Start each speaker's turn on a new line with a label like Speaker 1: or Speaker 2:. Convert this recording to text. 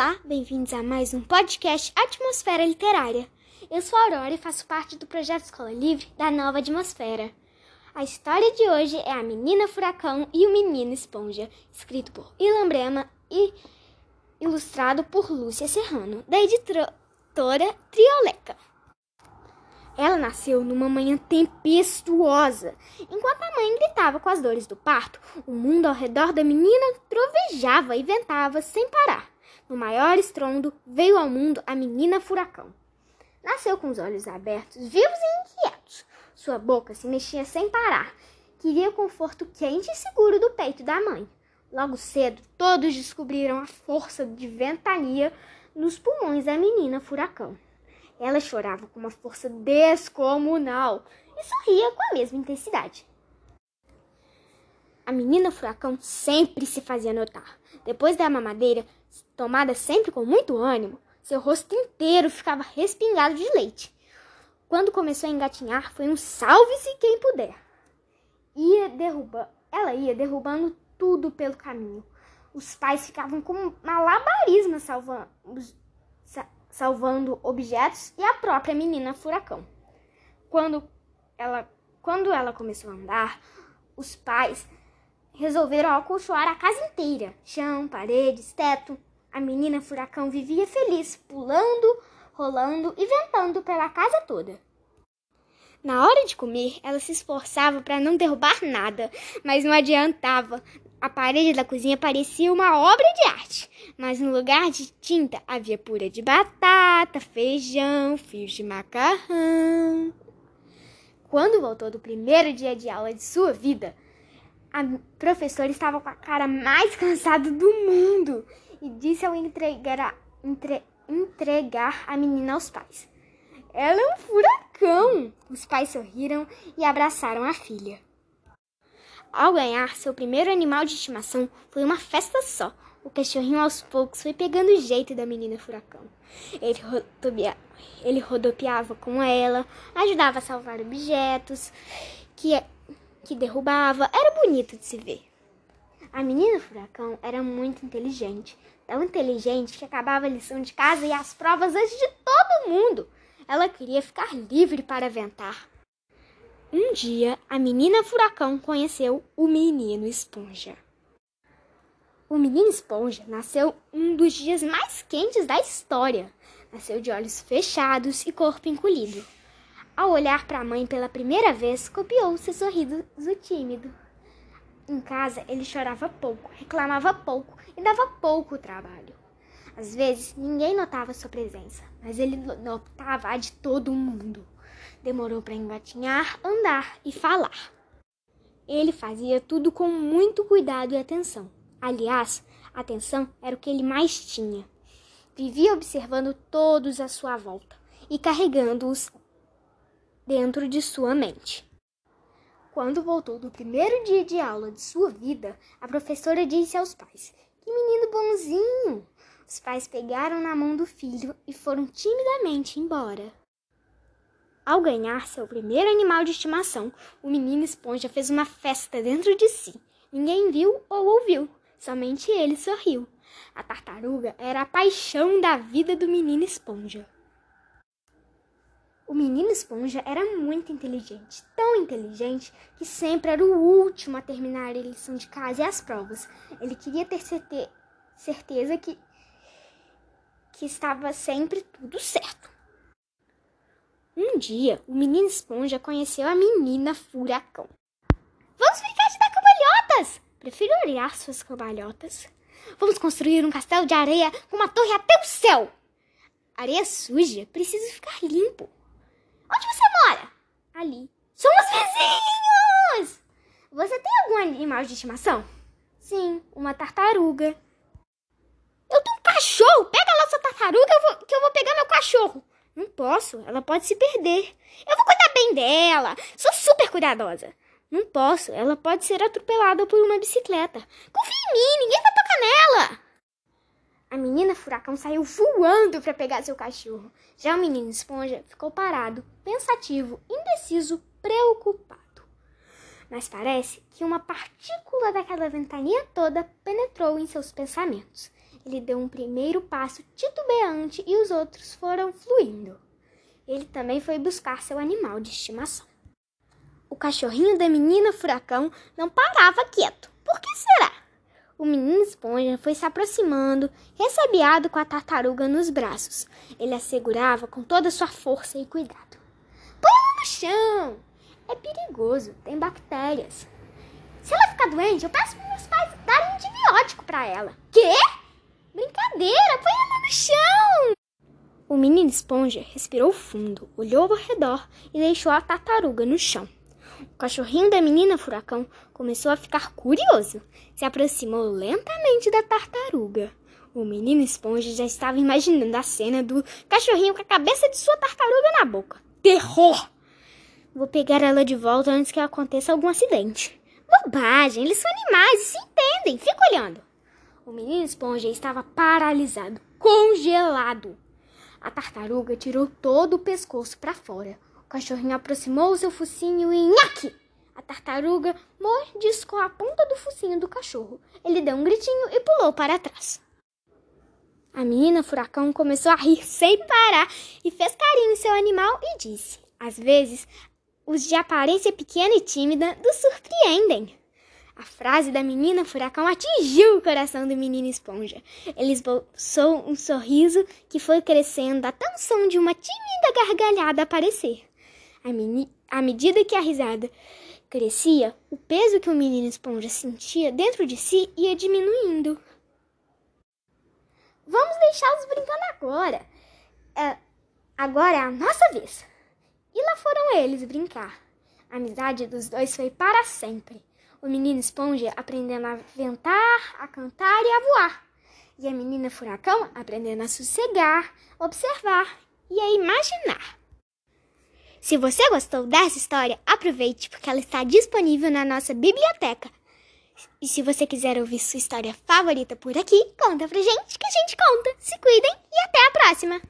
Speaker 1: Olá, bem-vindos a mais um podcast Atmosfera Literária. Eu sou a Aurora e faço parte do projeto Escola Livre da Nova Atmosfera. A história de hoje é A Menina Furacão e o Menino Esponja, escrito por Ilan Brema e ilustrado por Lúcia Serrano, da editora Trioleca. Ela nasceu numa manhã tempestuosa. Enquanto a mãe gritava com as dores do parto, o mundo ao redor da menina trovejava e ventava sem parar. No maior estrondo, veio ao mundo a menina furacão. Nasceu com os olhos abertos, vivos e inquietos. Sua boca se mexia sem parar. Queria conforto quente e seguro do peito da mãe. Logo cedo, todos descobriram a força de ventania nos pulmões da menina furacão. Ela chorava com uma força descomunal e sorria com a mesma intensidade. A menina furacão sempre se fazia notar. Depois da mamadeira, tomada sempre com muito ânimo, seu rosto inteiro ficava respingado de leite. Quando começou a engatinhar, foi um salve-se quem puder. Ia derruba, ela ia derrubando tudo pelo caminho. Os pais ficavam com malabarismo salvando, salvando objetos e a própria menina furacão. Quando ela, quando ela começou a andar, os pais resolveram acolchoar a casa inteira: chão, paredes, teto. A menina furacão vivia feliz, pulando, rolando e ventando pela casa toda. Na hora de comer, ela se esforçava para não derrubar nada, mas não adiantava. A parede da cozinha parecia uma obra de arte, mas no lugar de tinta havia pura de batata, feijão, fios de macarrão. Quando voltou do primeiro dia de aula de sua vida, a professora estava com a cara mais cansada do mundo e disse ao entregar, entre, entregar a menina aos pais: Ela é um furacão! Os pais sorriram e abraçaram a filha. Ao ganhar seu primeiro animal de estimação, foi uma festa só. O cachorrinho aos poucos foi pegando o jeito da menina furacão. Ele, rodopia... Ele rodopiava com ela, ajudava a salvar objetos que, que derrubava. Era bonito de se ver. A menina furacão era muito inteligente, tão inteligente que acabava a lição de casa e as provas antes de todo mundo. Ela queria ficar livre para aventar. Um dia, a menina furacão conheceu o menino esponja. O menino esponja nasceu um dos dias mais quentes da história. Nasceu de olhos fechados e corpo encolhido. Ao olhar para a mãe pela primeira vez, copiou seu sorriso tímido. Em casa, ele chorava pouco, reclamava pouco e dava pouco trabalho. Às vezes, ninguém notava sua presença, mas ele notava a de todo mundo. Demorou para engatinhar, andar e falar. Ele fazia tudo com muito cuidado e atenção. Aliás, atenção era o que ele mais tinha. Vivia observando todos à sua volta e carregando-os dentro de sua mente. Quando voltou do primeiro dia de aula de sua vida, a professora disse aos pais: Que menino bonzinho! Os pais pegaram na mão do filho e foram timidamente embora. Ao ganhar seu primeiro animal de estimação, o menino esponja fez uma festa dentro de si. Ninguém viu ou ouviu, somente ele sorriu. A tartaruga era a paixão da vida do menino esponja. O menino esponja era muito inteligente, tão inteligente que sempre era o último a terminar a lição de casa e as provas. Ele queria ter certeza que, que estava sempre tudo certo. Um dia, o menino esponja conheceu a menina furacão. Vamos brincar de dar cambalhotas! Prefiro olhar suas cambalhotas. Vamos construir um castelo de areia com uma torre até o céu. Areia suja precisa ficar limpo. Ali. Somos vizinhos! Você tem algum animal de estimação? Sim, uma tartaruga. Eu tenho um cachorro! Pega lá sua tartaruga eu vou, que eu vou pegar meu cachorro. Não posso, ela pode se perder. Eu vou cuidar bem dela. Sou super cuidadosa. Não posso, ela pode ser atropelada por uma bicicleta. Confia em mim, ninguém vai tocar nela. A menina furacão saiu voando para pegar seu cachorro. Já o menino esponja ficou parado, pensativo, indeciso, preocupado. Mas parece que uma partícula daquela ventania toda penetrou em seus pensamentos. Ele deu um primeiro passo titubeante e os outros foram fluindo. Ele também foi buscar seu animal de estimação. O cachorrinho da menina furacão não parava quieto. Por que será? O menino esponja foi se aproximando, ressabiado com a tartaruga nos braços. Ele a segurava com toda a sua força e cuidado. Põe ela no chão! É perigoso, tem bactérias. Se ela ficar doente, eu peço para meus pais darem antibiótico para ela. Quê? Brincadeira, põe ela no chão! O menino esponja respirou fundo, olhou ao redor e deixou a tartaruga no chão. O cachorrinho da menina furacão começou a ficar curioso. Se aproximou lentamente da tartaruga. O menino esponja já estava imaginando a cena do cachorrinho com a cabeça de sua tartaruga na boca. Terror! Vou pegar ela de volta antes que aconteça algum acidente. Bobagem, eles são animais e se entendem. Fica olhando. O menino esponja estava paralisado, congelado. A tartaruga tirou todo o pescoço para fora. Cachorrinho aproximou seu focinho e nhaque! A tartaruga mordiscou a ponta do focinho do cachorro. Ele deu um gritinho e pulou para trás. A menina furacão começou a rir sem parar e fez carinho em seu animal e disse: Às vezes os de aparência pequena e tímida nos surpreendem. A frase da menina furacão atingiu o coração do menino esponja. Ele esboçou um sorriso que foi crescendo até o som de uma tímida gargalhada aparecer. À medida que a risada crescia, o peso que o menino esponja sentia dentro de si ia diminuindo. Vamos deixá-los brincando agora. É, agora é a nossa vez. E lá foram eles brincar. A amizade dos dois foi para sempre. O menino esponja aprendendo a ventar, a cantar e a voar. E a menina furacão aprendendo a sossegar, observar e a imaginar. Se você gostou dessa história, aproveite porque ela está disponível na nossa biblioteca. E se você quiser ouvir sua história favorita por aqui, conta pra gente que a gente conta. Se cuidem e até a próxima!